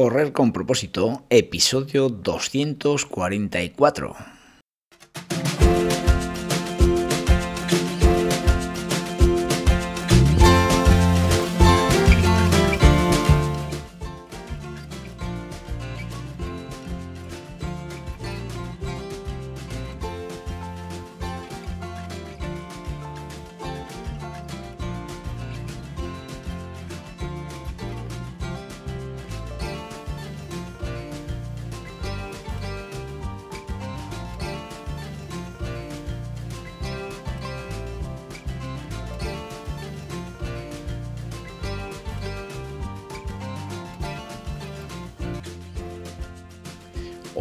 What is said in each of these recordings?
Correr con propósito, episodio 244.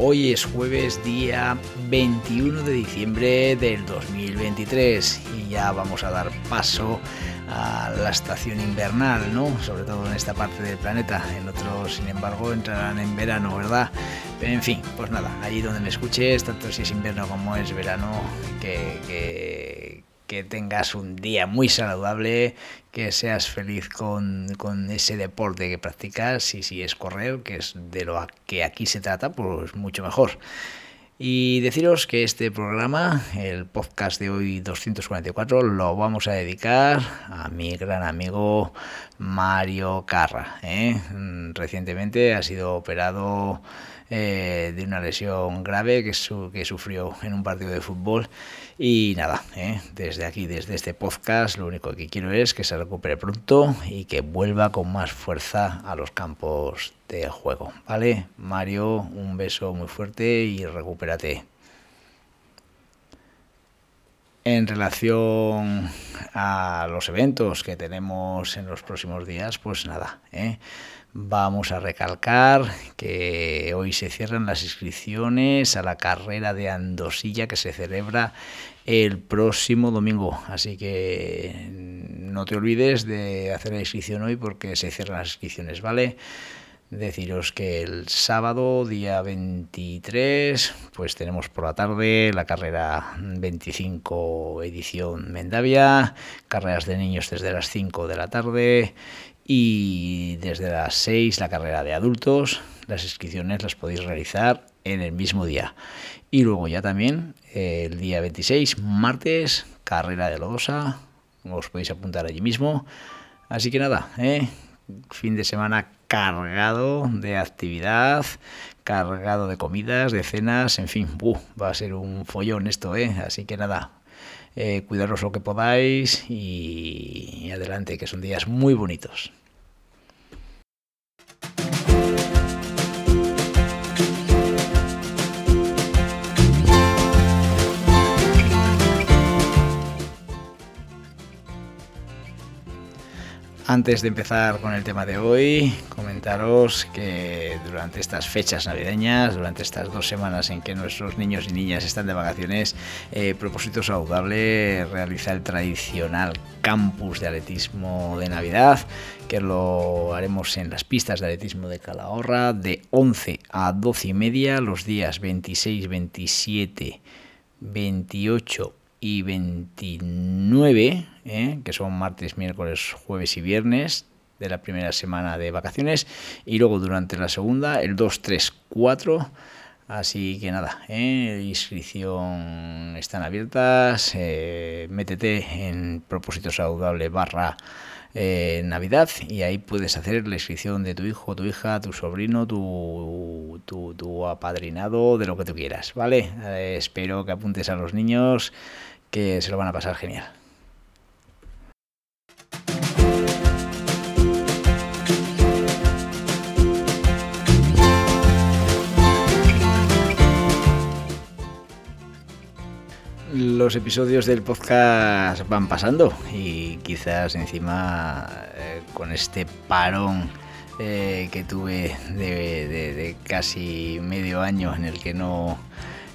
Hoy es jueves día 21 de diciembre del 2023 y ya vamos a dar paso a la estación invernal, ¿no? Sobre todo en esta parte del planeta. En otros, sin embargo, entrarán en verano, ¿verdad? En fin, pues nada, allí donde me escuches, tanto si es invierno como es verano, que que tengas un día muy saludable, que seas feliz con, ese deporte que practicas y si es correr, que es de lo que aquí se trata, pues mucho mejor. Y deciros que este programa, el podcast de hoy 244, lo vamos a dedicar a mi gran amigo Mario Carra. ¿eh? Recientemente ha sido operado eh, de una lesión grave que, que sufrió en un partido de fútbol. Y nada, ¿eh? desde aquí, desde este podcast, lo único que quiero es que se recupere pronto y que vuelva con más fuerza a los campos de juego. ¿Vale? Mario, un beso muy fuerte y recupérate. En relación a los eventos que tenemos en los próximos días, pues nada, ¿eh? Vamos a recalcar que hoy se cierran las inscripciones a la carrera de Andosilla que se celebra el próximo domingo. Así que no te olvides de hacer la inscripción hoy porque se cierran las inscripciones, ¿vale? Deciros que el sábado, día 23, pues tenemos por la tarde la carrera 25 edición Mendavia, carreras de niños desde las 5 de la tarde y desde las 6 la carrera de adultos. Las inscripciones las podéis realizar en el mismo día. Y luego ya también el día 26, martes, carrera de Lodosa. Os podéis apuntar allí mismo. Así que nada, ¿eh? fin de semana cargado de actividad, cargado de comidas, de cenas, en fin, va a ser un follón esto, ¿eh? Así que nada, eh, cuidaros lo que podáis y adelante, que son días muy bonitos. Antes de empezar con el tema de hoy, comentaros que durante estas fechas navideñas, durante estas dos semanas en que nuestros niños y niñas están de vacaciones, eh, Propósito Saludable realiza el tradicional campus de atletismo de Navidad, que lo haremos en las pistas de atletismo de Calahorra de 11 a 12 y media los días 26, 27, 28 y 29, ¿eh? que son martes, miércoles, jueves y viernes de la primera semana de vacaciones y luego durante la segunda el 2, 3, 4 así que nada ¿eh? inscripción están abiertas eh, métete en propósito saludable barra eh, Navidad y ahí puedes hacer la inscripción de tu hijo, tu hija, tu sobrino, tu, tu, tu apadrinado, de lo que tú quieras, ¿vale? Eh, espero que apuntes a los niños que se lo van a pasar genial. Los episodios del podcast van pasando y quizás encima eh, con este parón eh, que tuve de, casi medio año en el que no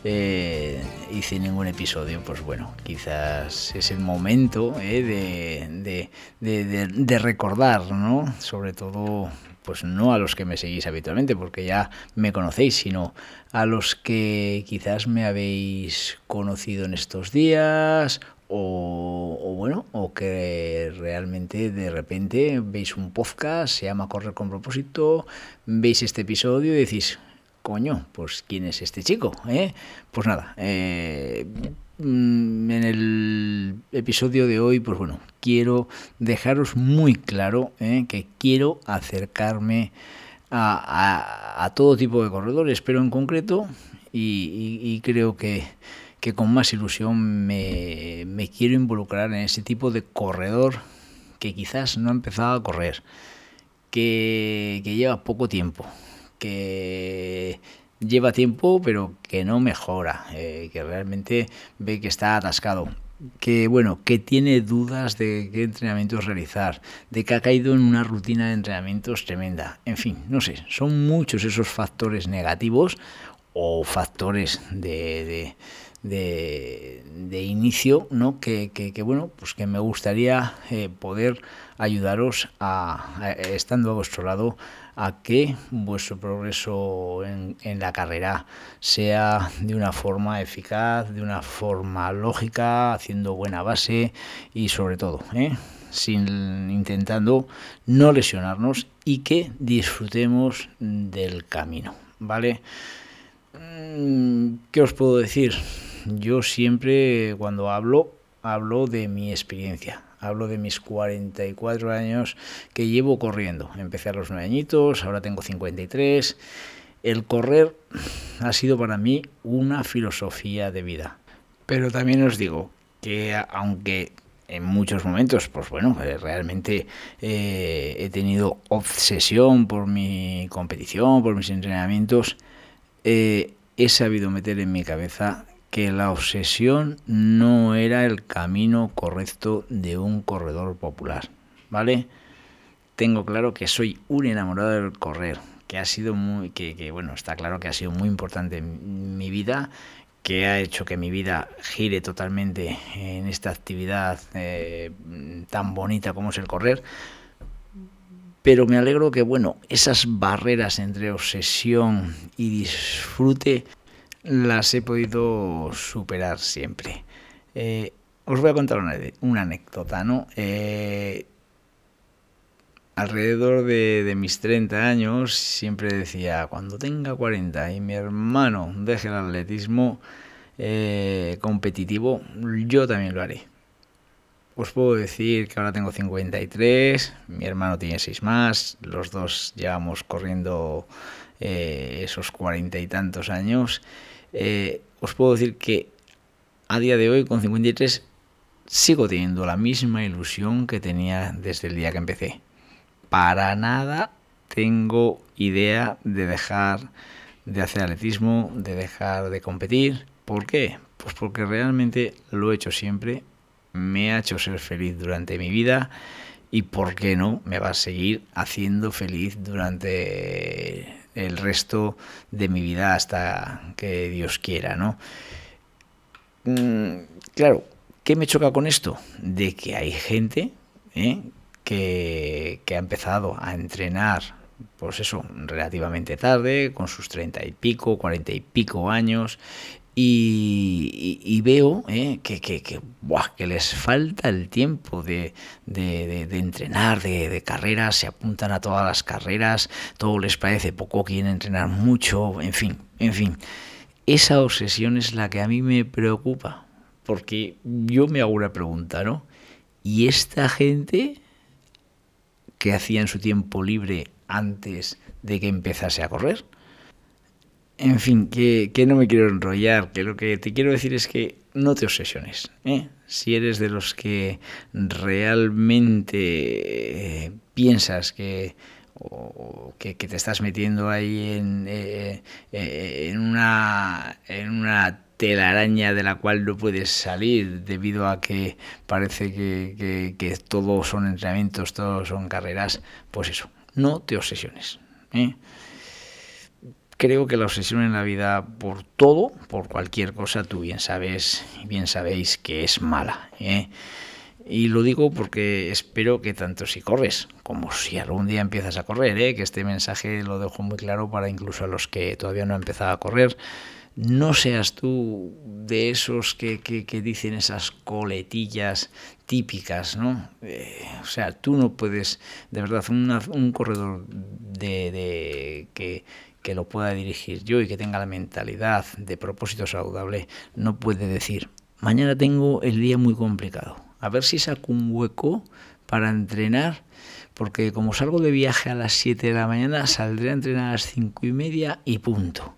eh, hice ningún episodio, pues bueno, quizás es el momento de, de, recordar, ¿no? Sobre todo pues no a los que me seguís habitualmente, porque ya me conocéis, sino a los que quizás me habéis conocido en estos días o, bueno, o que realmente de repente veis un podcast, se llama Correr con propósito, veis este episodio y decís, coño, pues ¿quién es este chico? Eh? Pues nada, eh, en el episodio de hoy, pues bueno, quiero dejaros muy claro eh, que quiero acercarme a, todo tipo de corredores, pero en concreto, y creo que con más ilusión me, quiero involucrar en ese tipo de corredor que quizás no ha empezado a correr, que, lleva poco tiempo, que lleva tiempo pero que no mejora, eh, que realmente ve que está atascado que bueno, que tiene dudas de qué entrenamientos realizar, de que ha caído en una rutina de entrenamientos tremenda. En fin, no sé, son muchos esos factores negativos o factores de, de, inicio, ¿no? Que, bueno, pues que me gustaría eh, poder ayudaros a, estando a vuestro lado a que vuestro progreso en, la carrera sea de una forma eficaz, de una forma lógica, haciendo buena base y sobre todo, ¿eh? sin intentando no lesionarnos y que disfrutemos del camino, ¿vale? Mm, ¿Qué os puedo decir? yo siempre cuando hablo, hablo de mi experiencia. Hablo de mis 44 años que llevo corriendo. Empecé a los 9 añitos, ahora tengo 53. El correr ha sido para mí una filosofía de vida. Pero también os digo que aunque en muchos momentos, pues bueno, eh, realmente eh, he tenido obsesión por mi competición, por mis entrenamientos, eh, he sabido meter en mi cabeza que la obsesión no era el camino correcto de un corredor popular, ¿vale? Tengo claro que soy un enamorado del correr, que ha sido muy, que, bueno, está claro que ha sido muy importante en mi vida, que ha hecho que mi vida gire totalmente en esta actividad eh, tan bonita como es el correr. Pero me alegro que, bueno, esas barreras entre obsesión y disfrute las he podido superar siempre. Eh, os voy a contar una, anécdota, ¿no? Eh, alrededor de, mis 30 años siempre decía, cuando tenga 40 y mi hermano deje el atletismo eh, competitivo, yo también lo haré. Os puedo decir que ahora tengo 53, mi hermano tiene 6 más, los dos llevamos corriendo esos cuarenta y tantos años eh, os puedo decir que a día de hoy, con 53, sigo teniendo la misma ilusión que tenía desde el día que empecé. Para nada tengo idea de dejar de hacer atletismo, de dejar de competir. ¿Por qué? Pues porque realmente lo he hecho siempre, me ha hecho ser feliz durante mi vida y por qué no me va a seguir haciendo feliz durante el resto de mi vida hasta que Dios quiera, ¿no? Mm, claro, ¿qué me choca con esto? De que hay gente ¿eh? que, que ha empezado a entrenar pues eso, relativamente tarde, con sus treinta y pico, cuarenta y pico años, y, veo eh, que, les falta el tiempo de, de, de, entrenar, de, carreras, se apuntan a todas las carreras, todo les parece poco, quieren entrenar mucho, en fin, en fin. Esa obsesión es la que a mí me preocupa, porque yo me hago una pregunta, ¿no? ¿Y esta gente que hacía en su tiempo libre antes de que empezase a correr? En fin, que, no me quiero enrollar, que lo que te quiero decir es que no te obsesiones. ¿eh? Si eres de los que realmente eh, piensas que, que, te estás metiendo ahí en, eh, en, una, en una telaraña de la cual no puedes salir debido a que parece que, que, que todos son entrenamientos, todos son carreras, pues eso, no te obsesiones. ¿eh? Creo que la obsesión en la vida por todo, por cualquier cosa, tú bien sabes, bien sabéis que es mala. ¿eh? Y lo digo porque espero que tanto si corres como si algún día empiezas a correr, ¿eh? que este mensaje lo dejo muy claro para incluso a los que todavía no han empezado a correr, no seas tú de esos que, dicen esas coletillas típicas, ¿no? Eh, o sea, tú no puedes, de verdad, un corredor de, que, que lo pueda dirigir yo y que tenga la mentalidad de propósito saludable, no puede decir, mañana tengo el día muy complicado, a ver si saco un hueco para entrenar, porque como salgo de viaje a las 7 de la mañana, saldré a entrenar a las 5 y media y punto.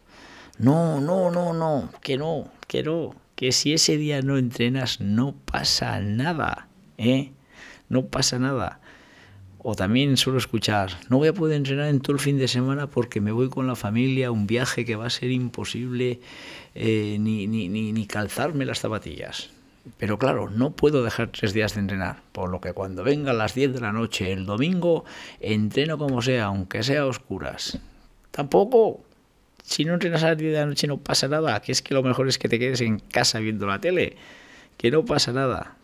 No, no, no, no, que no, que no, que si ese día no entrenas no pasa nada, ¿eh? No pasa nada. O también suelo escuchar, no voy a poder entrenar en todo el fin de semana porque me voy con la familia a un viaje que va a ser imposible eh, ni, ni, ni, calzarme las zapatillas. Pero claro, no puedo dejar tres días de entrenar, por lo que cuando venga a las 10 de la noche el domingo, entreno como sea, aunque sea a oscuras. Tampoco, si no entrenas a las 10 de la noche no pasa nada, que es que lo mejor es que te quedes en casa viendo la tele, que no pasa nada.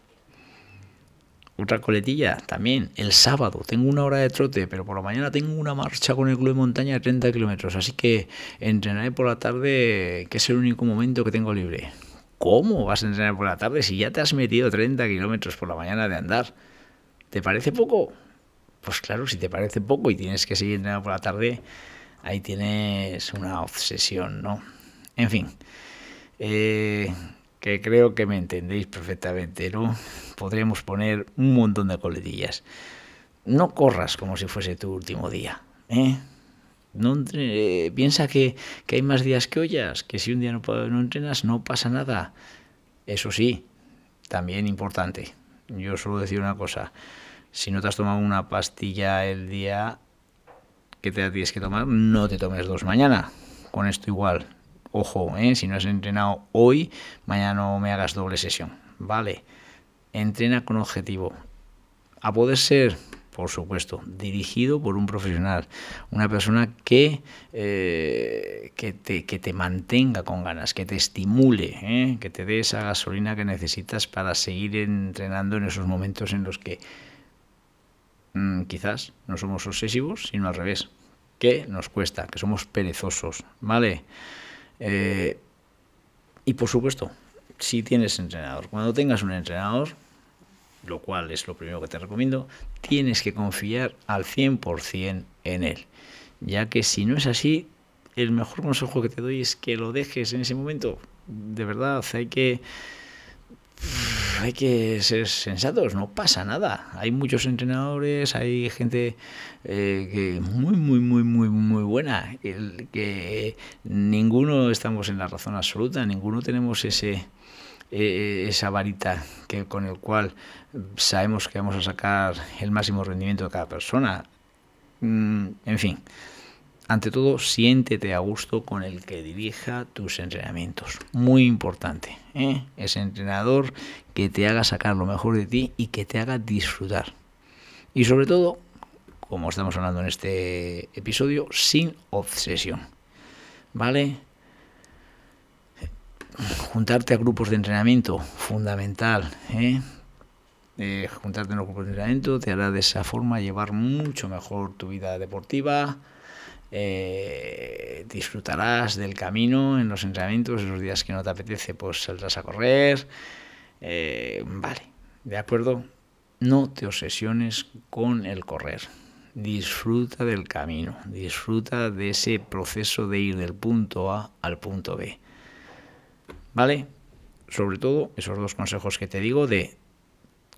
Otra coletilla también, el sábado tengo una hora de trote, pero por la mañana tengo una marcha con el club de montaña de 30 kilómetros, así que entrenaré por la tarde, que es el único momento que tengo libre. ¿Cómo vas a entrenar por la tarde si ya te has metido 30 kilómetros por la mañana de andar? ¿Te parece poco? Pues claro, si te parece poco y tienes que seguir entrenando por la tarde, ahí tienes una obsesión, ¿no? En fin, eh, que creo que me entendéis perfectamente, ¿no? Podríamos poner un montón de coletillas. No corras como si fuese tu último día, ¿eh? No, eh, piensa que, que, hay más días que ollas, que si un día no, no entrenas no pasa nada. Eso sí, también importante. Yo suelo decir una cosa, si no te has tomado una pastilla el día que te tienes que tomar, no te tomes dos mañana. Con esto igual. Ojo, ¿eh? si no has entrenado hoy, mañana no me hagas doble sesión. Vale. Entrena con objetivo. A poder ser por supuesto, dirigido por un profesional, una persona que, eh, que, te, que, te, mantenga con ganas, que te estimule, ¿eh? que te dé esa gasolina que necesitas para seguir entrenando en esos momentos en los que mm, quizás no somos obsesivos, sino al revés, que nos cuesta, que somos perezosos, ¿vale? Eh, y por supuesto, si tienes entrenador, cuando tengas un entrenador, lo cual es lo primero que te recomiendo, tienes que confiar al 100% en él, ya que si no es así, el mejor consejo que te doy es que lo dejes en ese momento. De verdad, hay que hay que ser sensatos, no pasa nada. Hay muchos entrenadores, hay gente eh, que muy, muy, muy, muy, muy buena, que ninguno estamos en la razón absoluta, ninguno tenemos ese eh, esa varita que con el cual sabemos que vamos a sacar el máximo rendimiento de cada persona. Mm, en fin, ante todo, siéntete a gusto con el que dirija tus entrenamientos. Muy importante, ¿eh? ese entrenador que te haga sacar lo mejor de ti y que te haga disfrutar. Y sobre todo, como estamos hablando en este episodio, sin obsesión. ¿Vale? juntarte a grupos de entrenamiento, fundamental. ¿eh? Eh, juntarte en los grupos de entrenamiento te hará de esa forma llevar mucho mejor tu vida deportiva. Eh, disfrutarás del camino en los entrenamientos, en los días que no te apetece, pues saldrás a correr. vale, ¿de acuerdo? No te obsesiones con el correr. Disfruta del camino, disfruta de ese proceso de ir del punto A al punto B. ¿Vale? Sobre todo esos dos consejos que te digo de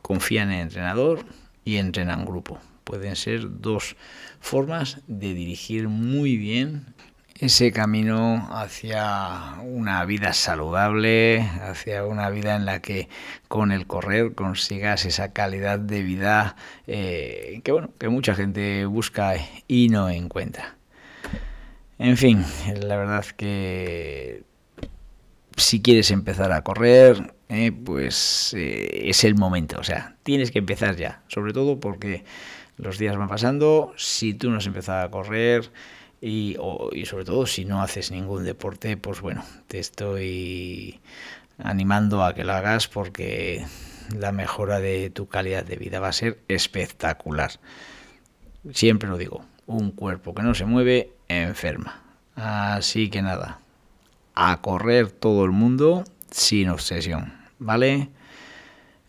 confía en el entrenador y entrena en grupo. Pueden ser dos formas de dirigir muy bien ese camino hacia una vida saludable, hacia una vida en la que con el correr consigas esa calidad de vida eh, que bueno que mucha gente busca y no encuentra. En fin, la verdad que si quieres empezar a correr, eh, pues eh, es el momento. O sea, tienes que empezar ya. Sobre todo porque los días van pasando. Si tú no has empezado a correr y, y sobre todo si no haces ningún deporte, pues bueno, te estoy animando a que lo hagas porque la mejora de tu calidad de vida va a ser espectacular. Siempre lo digo, un cuerpo que no se mueve enferma. Así que nada, a correr todo el mundo sin obsesión, ¿vale?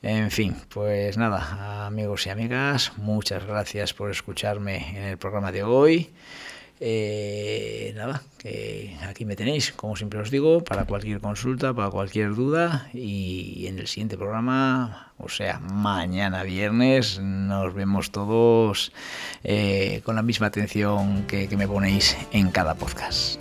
En fin, pues nada, amigos y amigas, muchas gracias por escucharme en el programa de hoy. Eh, nada, que aquí me tenéis, como siempre os digo, para cualquier consulta, para cualquier duda y en el siguiente programa, o sea, mañana viernes, nos vemos todos eh, con la misma atención que, que me ponéis en cada podcast.